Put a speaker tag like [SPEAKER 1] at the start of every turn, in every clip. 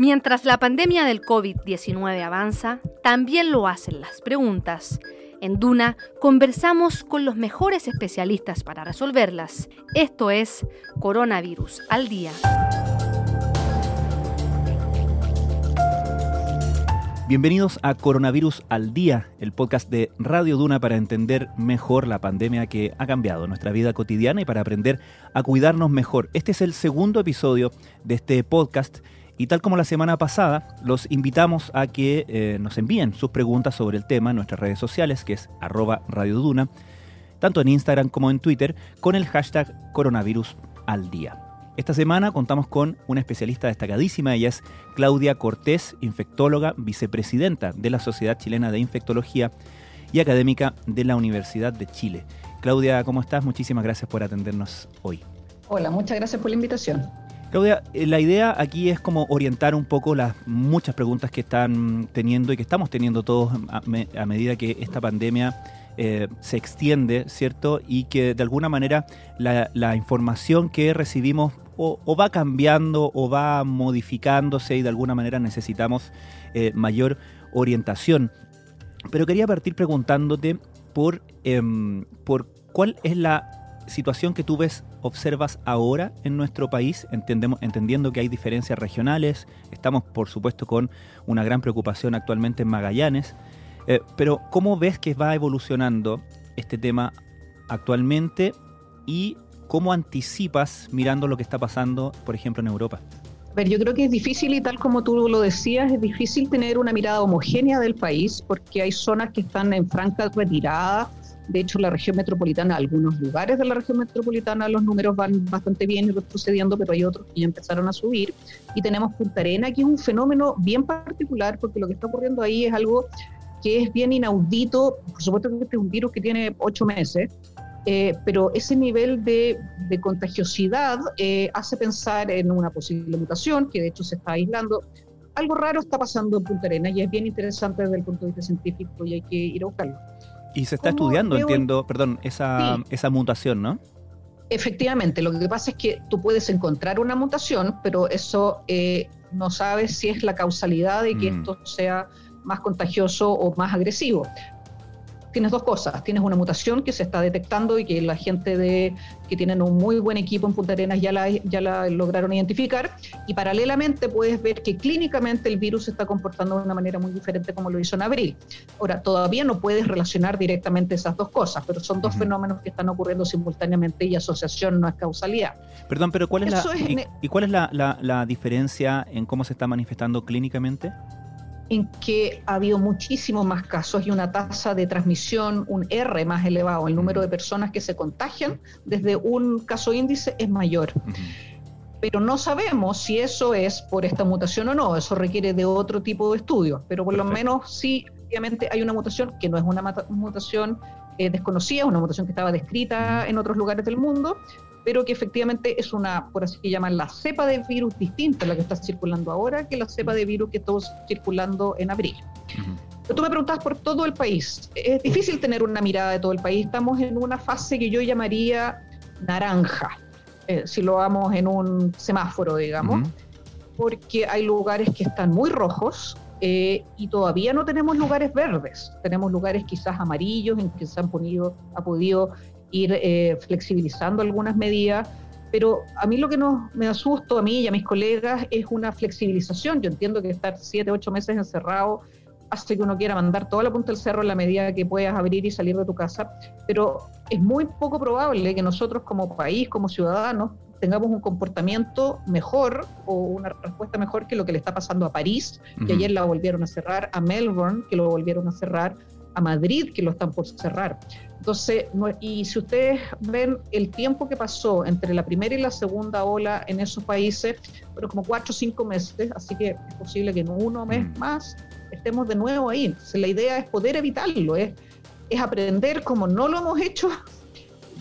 [SPEAKER 1] Mientras la pandemia del COVID-19 avanza, también lo hacen las preguntas. En Duna conversamos con los mejores especialistas para resolverlas. Esto es Coronavirus al Día.
[SPEAKER 2] Bienvenidos a Coronavirus al Día, el podcast de Radio Duna para entender mejor la pandemia que ha cambiado nuestra vida cotidiana y para aprender a cuidarnos mejor. Este es el segundo episodio de este podcast y tal como la semana pasada, los invitamos a que eh, nos envíen sus preguntas sobre el tema en nuestras redes sociales, que es arroba Radio Duna, tanto en Instagram como en Twitter, con el hashtag Coronavirus al Día. Esta semana contamos con una especialista destacadísima, ella es Claudia Cortés, infectóloga, vicepresidenta de la Sociedad Chilena de Infectología y académica de la Universidad de Chile. Claudia, ¿cómo estás? Muchísimas gracias por atendernos hoy.
[SPEAKER 3] Hola, muchas gracias por la invitación.
[SPEAKER 2] Claudia, eh, la idea aquí es como orientar un poco las muchas preguntas que están teniendo y que estamos teniendo todos a, medida que esta pandemia eh, se extiende, ¿cierto? Y que de alguna manera la, información que recibimos o, va cambiando o va modificándose y de alguna manera necesitamos eh, mayor orientación. Pero quería partir preguntándote por, em, por cuál es la situación que tú ves, observas ahora en nuestro país, entendemos, entendiendo que hay diferencias regionales, estamos por supuesto con una gran preocupación actualmente en Magallanes, eh, pero ¿cómo ves que va evolucionando este tema actualmente y ¿Cómo anticipas mirando lo que está pasando, por ejemplo, en Europa?
[SPEAKER 3] A ver, yo creo que es difícil y tal como tú lo decías, es difícil tener una mirada homogénea del país porque hay zonas que están en franca retirada. De hecho, la región metropolitana, algunos lugares de la región metropolitana, los números van bastante bien y retrocediendo, pero hay otros que ya empezaron a subir. Y tenemos Punta Arena, que es un fenómeno bien particular porque lo que está ocurriendo ahí es algo que es bien inaudito. Por supuesto que este es un virus que tiene ocho meses, eh, pero ese nivel de, contagiosidad eh, hace pensar en una posible mutación, que de hecho se está aislando. Algo raro está pasando en Punta Arenas y es bien interesante desde el punto de vista científico y hay que ir a buscarlo.
[SPEAKER 2] Y se está estudiando, entiendo, perdón, esa, esa mutación, ¿no?
[SPEAKER 3] Efectivamente, lo que pasa es que tú puedes encontrar una mutación, pero eso eh, no sabes si es la causalidad de que mm. esto sea más contagioso o más agresivo tienes dos cosas. Tienes una mutación que se está detectando y que la gente de, que tienen un muy buen equipo en Punta Arenas ya la, ya la lograron identificar. Y paralelamente puedes ver que clínicamente el virus se está comportando de una manera muy diferente como lo hizo en abril. Ahora, todavía no puedes relacionar directamente esas dos cosas, pero son dos fenómenos que están ocurriendo simultáneamente y asociación no es causalidad.
[SPEAKER 2] Perdón, pero ¿cuál es, la, y, cuál es la, la diferencia en cómo se está manifestando clínicamente?
[SPEAKER 3] En que ha habido muchísimos más casos y una tasa de transmisión, un R más elevado. El número de personas que se contagian desde un caso índice es mayor. Pero no sabemos si eso es por esta mutación o no. Eso requiere de otro tipo de estudios. Pero por lo menos sí, obviamente hay una mutación que no es una mutación eh, desconocida, una mutación que estaba descrita en otros lugares del mundo, pero que efectivamente es una, por así que llaman, la cepa de virus distinta la que está circulando ahora que la cepa de virus que estuvo circulando en abril. tú me preguntas por todo el país. Es difícil tener una mirada de todo el país. Estamos en una fase que yo llamaría naranja, eh, si lo vamos en un semáforo, digamos, porque hay lugares que están muy rojos, eh, y todavía no tenemos lugares verdes, tenemos lugares quizás amarillos en que se han ponido, ha podido ir eh, flexibilizando algunas medidas, pero a mí lo que nos, me asusto, a mí y a mis colegas, es una flexibilización. Yo entiendo que estar siete, ocho meses encerrado hace que uno quiera mandar toda la punta del cerro en la medida que puedas abrir y salir de tu casa, pero es muy poco probable que nosotros como país, como ciudadanos, tengamos un comportamiento mejor o una respuesta mejor que lo que le está pasando a París, que ayer la volvieron a cerrar, a Melbourne, que lo volvieron a cerrar, a Madrid, que lo están por cerrar. Entonces, y si ustedes ven el tiempo que pasó entre la primera y la segunda ola en esos países, fueron como cuatro o cinco meses, así que es posible que en uno mes mm. más estemos de nuevo ahí. Entonces, la idea es poder evitarlo, es, es aprender como no lo hemos hecho.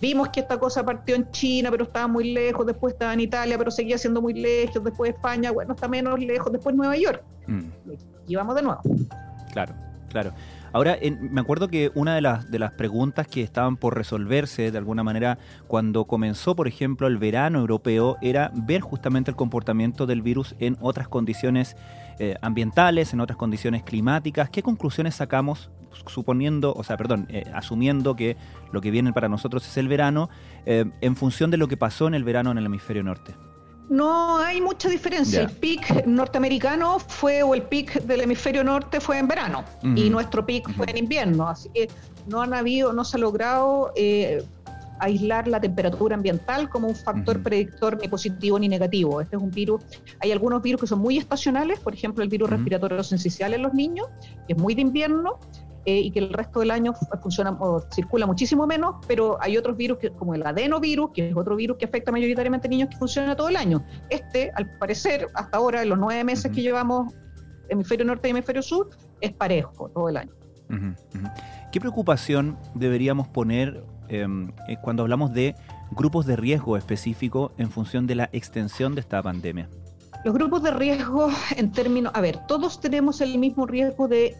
[SPEAKER 3] Vimos que esta cosa partió en China, pero estaba muy lejos, después estaba en Italia, pero seguía siendo muy lejos, después España, bueno, está menos lejos, después Nueva York. Mm. Y vamos de nuevo.
[SPEAKER 2] Claro, claro. Ahora, me acuerdo que una de las, de las preguntas que estaban por resolverse de alguna manera cuando comenzó, por ejemplo, el verano europeo, era ver justamente el comportamiento del virus en otras condiciones eh, ambientales, en otras condiciones climáticas. ¿Qué conclusiones sacamos suponiendo, o sea, perdón, eh, asumiendo que lo que viene para nosotros es el verano, eh, en función de lo que pasó en el verano en el hemisferio norte?
[SPEAKER 3] No hay mucha diferencia. El pic norteamericano fue, o el pic del hemisferio norte fue en verano, y nuestro pic fue en invierno. Así que no han habido, no se ha logrado eh, aislar la temperatura ambiental como un factor predictor ni positivo ni negativo. Este es un virus, hay algunos virus que son muy estacionales, por ejemplo el virus respiratorio sincicial en los niños, que es muy de invierno, eh, y que el resto del año funciona o circula muchísimo menos, pero hay otros virus que, como el adenovirus, que es otro virus que afecta mayoritariamente a niños que funciona todo el año. Este, al parecer, hasta ahora, en los nueve meses que llevamos hemisferio norte y hemisferio sur, es parejo todo el año.
[SPEAKER 2] ¿Qué preocupación deberíamos poner em, eh, cuando hablamos de grupos de riesgo específico en función de la extensión de esta pandemia?
[SPEAKER 3] Los grupos de riesgo en términos, a ver, todos tenemos el mismo riesgo de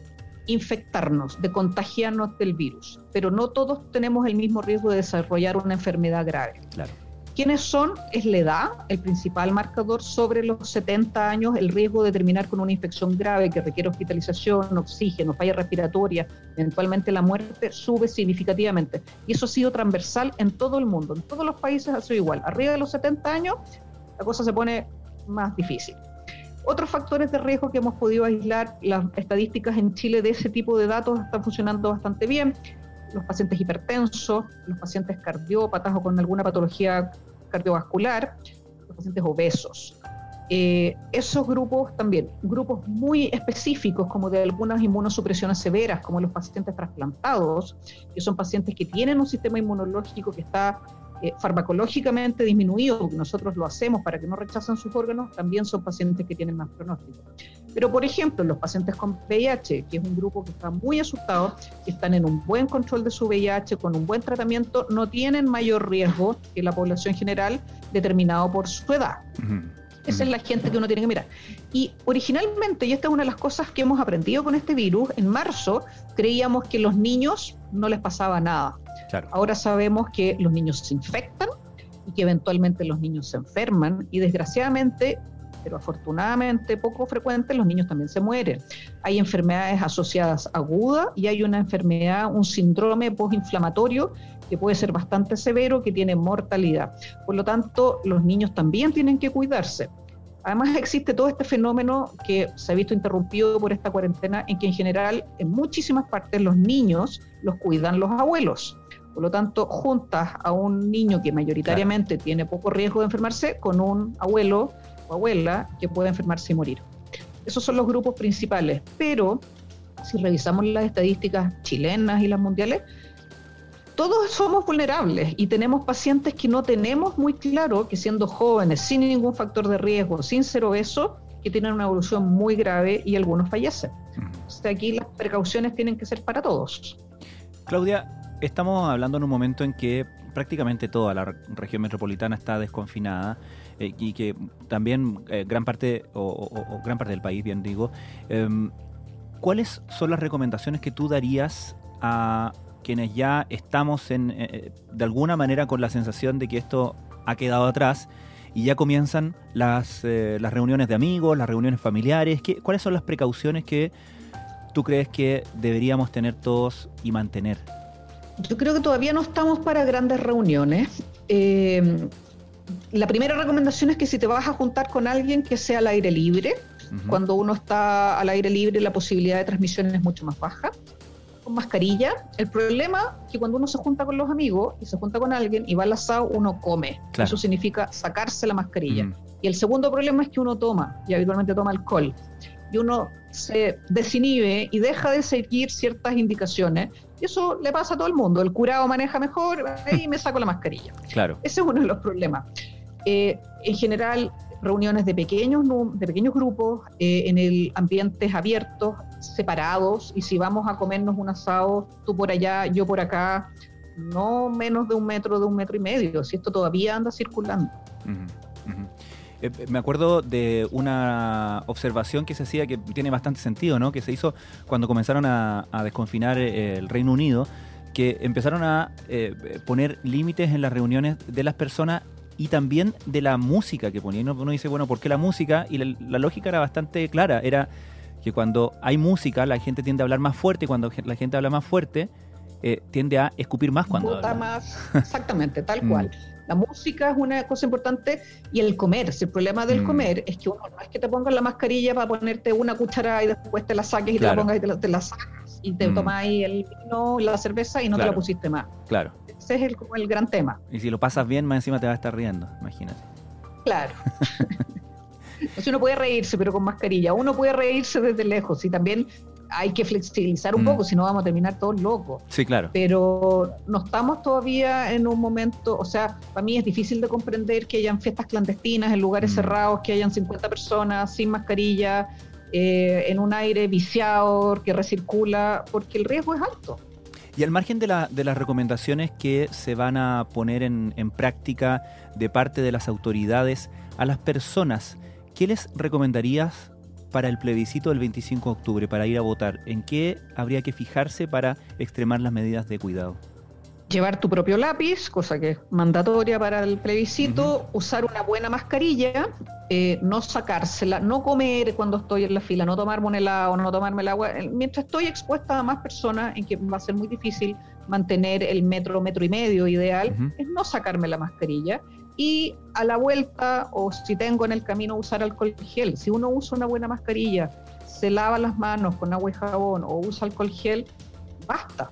[SPEAKER 3] infectarnos, de contagiarnos del virus, pero no todos tenemos el mismo riesgo de desarrollar una enfermedad grave.
[SPEAKER 2] Claro.
[SPEAKER 3] ¿Quiénes son? Es la edad, el principal marcador. Sobre los 70 años, el riesgo de terminar con una infección grave que requiere hospitalización, oxígeno, falla respiratoria, eventualmente la muerte, sube significativamente. Y eso ha sido transversal en todo el mundo. En todos los países ha sido igual. Arriba de los 70 años, la cosa se pone más difícil. Otros factores de riesgo que hemos podido aislar, las estadísticas en Chile de ese tipo de datos están funcionando bastante bien. Los pacientes hipertensos, los pacientes cardiópatas o con alguna patología cardiovascular, los pacientes obesos. Eh, esos grupos también, grupos muy específicos como de algunas inmunosupresiones severas, como los pacientes trasplantados, que son pacientes que tienen un sistema inmunológico que está eh, farmacológicamente disminuido, porque nosotros lo hacemos para que no rechacen sus órganos, también son pacientes que tienen más pronóstico. Pero, por ejemplo, los pacientes con VIH, que es un grupo que está muy asustado, que están en un buen control de su VIH, con un buen tratamiento, no tienen mayor riesgo que la población general determinado por su edad. Esa es la gente que uno tiene que mirar. Y originalmente, y esta es una de las cosas que hemos aprendido con este virus, en marzo creíamos que los niños no les pasaba nada. Ahora sabemos que los niños se infectan y que eventualmente los niños se enferman y desgraciadamente, pero afortunadamente poco frecuente, los niños también se mueren. Hay enfermedades asociadas agudas y hay una enfermedad, un síndrome postinflamatorio que puede ser bastante severo, que tiene mortalidad. Por lo tanto, los niños también tienen que cuidarse. Además existe todo este fenómeno que se ha visto interrumpido por esta cuarentena, en que en general en muchísimas partes los niños los cuidan los abuelos. Por lo tanto, juntas a un niño que mayoritariamente tiene poco riesgo de enfermarse con un abuelo o abuela que puede enfermarse y morir. Esos son los grupos principales, pero si revisamos las estadísticas chilenas y las mundiales, todos somos vulnerables y tenemos pacientes que no tenemos muy claro que siendo jóvenes, sin ningún factor de riesgo, sin ser obesos, que tienen una evolución muy grave y algunos fallecen. O sea, aquí las precauciones tienen que ser para todos.
[SPEAKER 2] Claudia, Estamos hablando en un momento en que prácticamente toda la región metropolitana está desconfinada eh, y que también eh, gran parte o, gran parte del país, bien digo. Em, ¿Cuáles son las recomendaciones que tú darías a quienes ya estamos en, eh, de alguna manera con la sensación de que esto ha quedado atrás y ya comienzan las, las reuniones de amigos, las reuniones familiares? ¿Qué, ¿Cuáles son las precauciones que tú crees que deberíamos tener todos y mantener?
[SPEAKER 3] Yo creo que todavía no estamos para grandes reuniones. La primera recomendación es que si te vas a juntar con alguien que sea al aire libre, cuando uno está al aire libre la posibilidad de transmisión es mucho más baja, con mascarilla. El problema es que cuando uno se junta con los amigos y se junta con alguien y va al asado, uno come. Eso significa sacarse la mascarilla. Y el segundo problema es que uno toma, y habitualmente toma alcohol. Y uno se desinhibe y deja de seguir ciertas indicaciones y eso le pasa a todo el mundo. El curado maneja mejor y me saco la mascarilla.
[SPEAKER 2] Claro.
[SPEAKER 3] Ese es uno de los problemas. Eh, en general, reuniones de pequeños, de pequeños grupos, eh, en el ambientes abiertos, separados, y si vamos a comernos un asado, tú por allá, yo por acá, no menos de un metro, de un metro y medio, si esto todavía anda circulando.
[SPEAKER 2] Eh, me acuerdo de una observación que se hacía que tiene bastante sentido, ¿no? Que se hizo cuando comenzaron a, desconfinar eh, el Reino Unido, que empezaron a eh, poner límites en las reuniones de las personas y también de la música que ponían. Uno dice, bueno, ¿por qué la música? Y la, lógica era bastante clara, era que cuando hay música la gente tiende a hablar más fuerte y cuando la gente habla más fuerte tiende a escupir más cuando habla.
[SPEAKER 3] más, exactamente, tal cual. La música es una cosa importante y el comer. el problema del mm. comer es que uno no es que te pongas la mascarilla para ponerte una cuchara y después te la saques y te la pongas y te la, sacas y te mm. tomas ahí el vino, la cerveza y no te la pusiste más.
[SPEAKER 2] Claro.
[SPEAKER 3] Ese es el, como el gran tema.
[SPEAKER 2] Y si lo pasas bien, más encima te va a estar riendo, imagínate.
[SPEAKER 3] Claro. Entonces uno puede reírse, pero con mascarilla. Uno puede reírse desde lejos y también hay que flexibilizar un mm. poco, si no vamos a terminar todos locos.
[SPEAKER 2] Sí, claro.
[SPEAKER 3] Pero no estamos todavía en un momento, o sea, para mí es difícil de comprender que hayan fiestas clandestinas en lugares mm. cerrados, que hayan 50 personas sin mascarilla, eh, en un aire viciado que recircula, porque el riesgo es alto.
[SPEAKER 2] Y al margen de, la, de las recomendaciones que se van a poner en, en práctica de parte de las autoridades a las personas, ¿qué les recomendarías para el plebiscito del 25 de octubre, para ir a votar? ¿En qué habría que fijarse para extremar las medidas de cuidado?
[SPEAKER 3] Llevar tu propio lápiz, cosa que es mandatoria para el plebiscito, usar una buena mascarilla, eh, no sacársela, no comer cuando estoy en la fila, no tomarme un helado, no tomarme el agua. Mientras estoy expuesta a más personas, en que va a ser muy difícil mantener el metro, metro y medio ideal, es no sacarme la mascarilla y a la vuelta o si tengo en el camino usar alcohol gel. Si uno usa una buena mascarilla, se lava las manos con agua y jabón o usa alcohol gel, basta.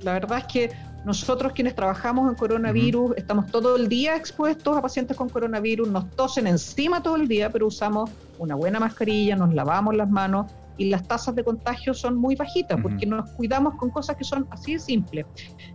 [SPEAKER 3] La verdad es que nosotros quienes trabajamos en coronavirus estamos todo el día expuestos a pacientes con coronavirus, nos tosen encima todo el día, pero usamos una buena mascarilla, nos lavamos las manos y las tasas de contagio son muy bajitas porque nos cuidamos con cosas que son así de simples.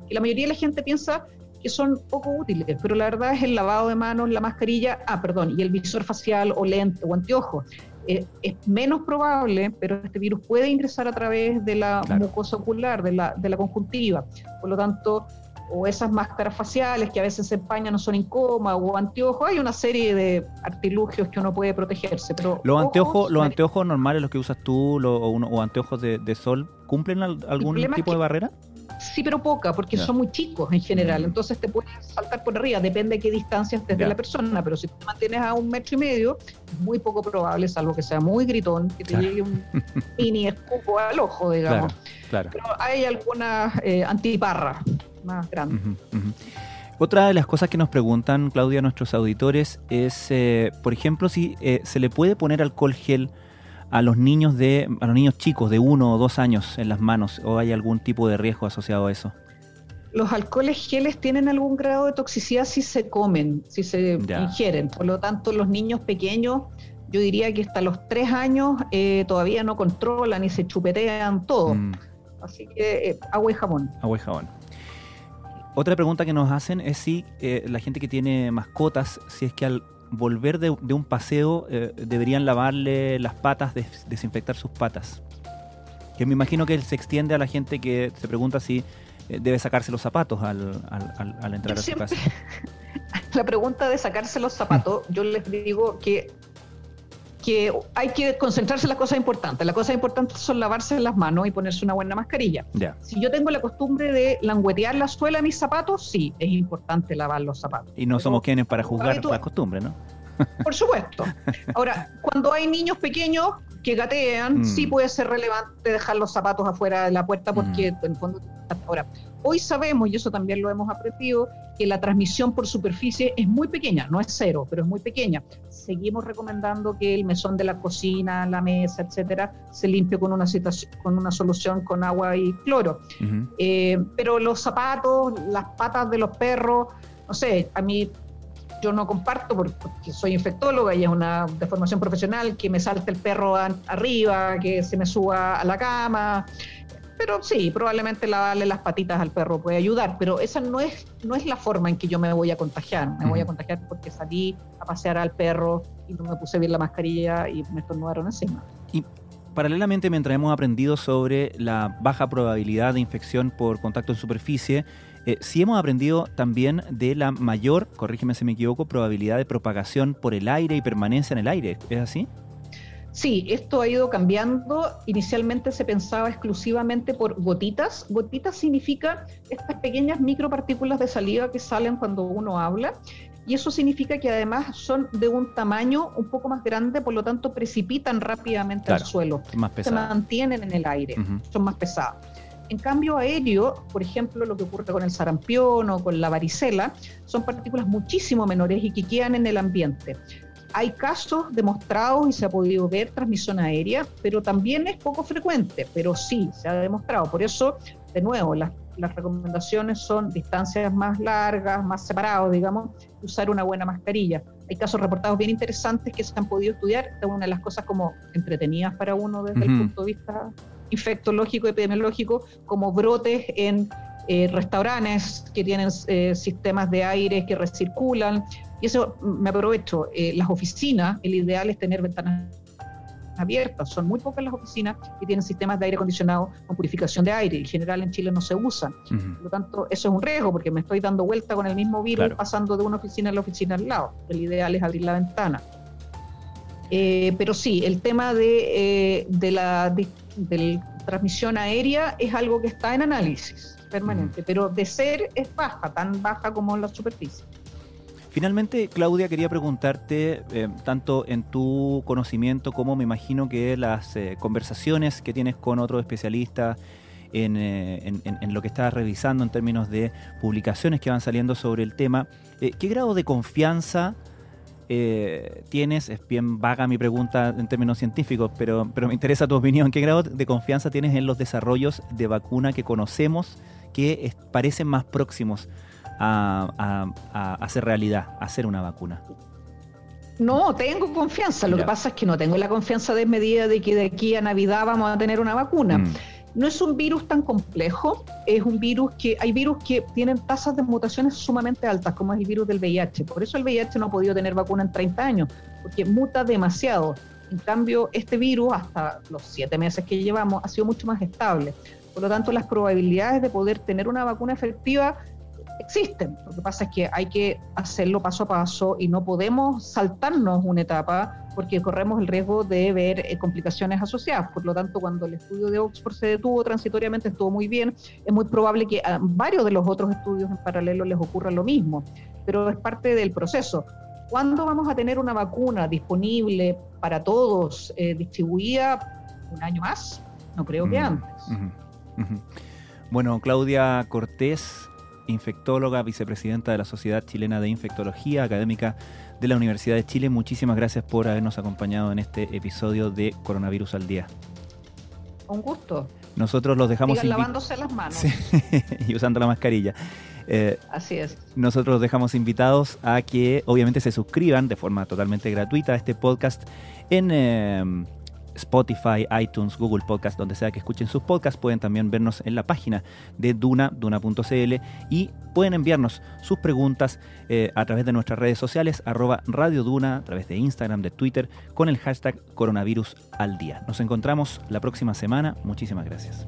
[SPEAKER 3] Y la mayoría de la gente piensa que son poco útiles, pero la verdad es el lavado de manos, la mascarilla, ah, perdón, y el visor facial o lente o anteojos. Eh, es menos probable, pero este virus puede ingresar a través de la mucosa ocular, de la, de la conjuntiva. Por lo tanto, o esas máscaras faciales que a veces se empañan no son incómodas, o anteojos, hay una serie de artilugios que uno puede protegerse. Pero
[SPEAKER 2] los anteojos, los anteojos normales, los que usas tú, o, anteojos de, de, sol, ¿cumplen algún tipo de barrera?
[SPEAKER 3] Sí, pero poca, porque son muy chicos en general. Mm. Entonces te puedes saltar por arriba, depende de qué distancia estés de la persona. Pero si te mantienes a un metro y medio, es muy poco probable, salvo que sea muy gritón, que te llegue un mini escupo al ojo, digamos. Claro, Pero hay algunas eh, antiparras más grandes.
[SPEAKER 2] Otra de las cosas que nos preguntan, Claudia, nuestros auditores, es, eh, por ejemplo, si eh, se le puede poner alcohol gel a los niños de a los niños chicos de uno o dos años en las manos o hay algún tipo de riesgo asociado a eso?
[SPEAKER 3] Los alcoholes geles tienen algún grado de toxicidad si se comen, si se ingieren. Por lo tanto, los niños pequeños, yo diría que hasta los tres años eh, todavía no controlan y se chupetean todo. Mm. Así que eh, agua y jabón.
[SPEAKER 2] Agua y jabón. Otra pregunta que nos hacen es si eh, la gente que tiene mascotas, si es que al volver de, un paseo eh, deberían lavarle las patas, desinfectar sus patas. Que me imagino que se extiende a la gente que se pregunta si eh, debe sacarse los zapatos al, al, entrar a su casa.
[SPEAKER 3] La pregunta de sacarse los zapatos, yo les digo que que hay que concentrarse en las cosas importantes. Las cosas importantes son lavarse las manos y ponerse una buena mascarilla. Si yo tengo la costumbre de languetear la suela de mis zapatos, sí, es importante lavar los zapatos.
[SPEAKER 2] Y no somos quienes para juzgar la costumbre, ¿no?
[SPEAKER 3] Por supuesto. Ahora, cuando hay niños pequeños que gatean, mm. sí puede ser relevante dejar los zapatos afuera de la puerta porque mm. en el fondo ahora Hoy sabemos, y eso también lo hemos aprendido, que la transmisión por superficie es muy pequeña, no es cero, pero es muy pequeña. Seguimos recomendando que el mesón de la cocina, la mesa, etcétera, se limpie con una, con una solución con agua y cloro. Eh, pero los zapatos, las patas de los perros, no sé, a mí yo no comparto porque soy infectóloga y es una deformación profesional que me salte el perro arriba, que se me suba a la cama pero sí, probablemente lavarle las patitas al perro puede ayudar, pero esa no es, no es la forma en que yo me voy a contagiar. Me voy a contagiar porque salí a pasear al perro y no me puse bien la mascarilla y me estornudaron encima.
[SPEAKER 2] Y paralelamente, mientras hemos aprendido sobre la baja probabilidad de infección por contacto en superficie, eh, sí hemos aprendido también de la mayor, corrígeme si me equivoco, probabilidad de propagación por el aire y permanencia en el aire. ¿Es así?
[SPEAKER 3] Sí, esto ha ido cambiando. Inicialmente se pensaba exclusivamente por gotitas. Gotitas significa estas pequeñas micropartículas de saliva que salen cuando uno habla. Y eso significa que además son de un tamaño un poco más grande, por lo tanto precipitan rápidamente al suelo. se mantienen en el aire, son más pesadas. En cambio aéreo, por ejemplo, lo que ocurre con el sarampión o con la varicela, son partículas muchísimo menores y que quedan en el ambiente. Hay casos demostrados y se ha podido ver transmisión aérea, pero también es poco frecuente, pero sí se ha demostrado. Por eso, de nuevo, las, recomendaciones son distancias más largas, más separados, digamos, usar una buena mascarilla. Hay casos reportados bien interesantes que se han podido estudiar. Esta es una de las cosas como entretenidas para uno desde el punto de vista infectológico, epidemiológico, como brotes en eh, restaurantes que tienen eh, sistemas de aire que recirculan. Y eso me aprovecho. Eh, las oficinas, el ideal es tener ventanas abiertas. Son muy pocas las oficinas que tienen sistemas de aire acondicionado con purificación de aire. En general en Chile no se usan. Por lo tanto, eso es un riesgo porque me estoy dando vuelta con el mismo virus pasando de una oficina a la oficina al lado. El ideal es abrir la ventana. pero sí, el tema de, de la del transmisión aérea es algo que está en análisis permanente, pero de ser es baja, tan baja como la superficie.
[SPEAKER 2] Finalmente, Claudia, quería preguntarte, eh, tanto en tu conocimiento como me imagino que las eh, conversaciones que tienes con otros especialistas, en, eh, en, lo que estás revisando en términos de publicaciones que van saliendo sobre el tema, ¿qué grado de confianza eh, tienes, es bien vaga mi pregunta en términos científicos, pero, pero me interesa tu opinión, ¿qué grado de confianza tienes en los desarrollos de vacuna que conocemos que parecen más próximos a, hacer realidad, a hacer una vacuna?
[SPEAKER 3] No, tengo confianza. Lo que pasa es que no tengo la confianza desmedida de que de aquí a Navidad vamos a tener una vacuna. Mm. No es un virus tan complejo, es un virus que hay virus que tienen tasas de mutaciones sumamente altas, como es el virus del VIH. Por eso el VIH no ha podido tener vacuna en 30 años, porque muta demasiado. En cambio, este virus, hasta los siete meses que llevamos, ha sido mucho más estable. Por lo tanto, las probabilidades de poder tener una vacuna efectiva existen. Lo que pasa es que hay que hacerlo paso a paso y no podemos saltarnos una etapa porque corremos el riesgo de ver eh, complicaciones asociadas. Por lo tanto, cuando el estudio de Oxford se detuvo transitoriamente, estuvo muy bien. Es muy probable que a varios de los otros estudios en paralelo les ocurra lo mismo, pero es parte del proceso. ¿Cuándo vamos a tener una vacuna disponible para todos, eh, distribuida un año más? No creo que antes.
[SPEAKER 2] Bueno, Claudia Cortés, infectóloga, vicepresidenta de la Sociedad Chilena de Infectología, académica de la Universidad de Chile. Muchísimas gracias por habernos acompañado en este episodio de Coronavirus al Día.
[SPEAKER 3] Un gusto.
[SPEAKER 2] Nosotros los dejamos...
[SPEAKER 3] Sigan lavándose las manos.
[SPEAKER 2] y usando la mascarilla.
[SPEAKER 3] Eh, Así es.
[SPEAKER 2] Nosotros los dejamos invitados a que obviamente se suscriban de forma totalmente gratuita a este podcast en... Eh, Spotify, iTunes, Google Podcast, donde sea que escuchen sus podcasts, pueden también vernos en la página de Duna, duna.cl y pueden enviarnos sus preguntas eh, a través de nuestras redes sociales, arroba Radio Duna, a través de Instagram, de Twitter, con el hashtag coronavirus al día. Nos encontramos la próxima semana. Muchísimas gracias.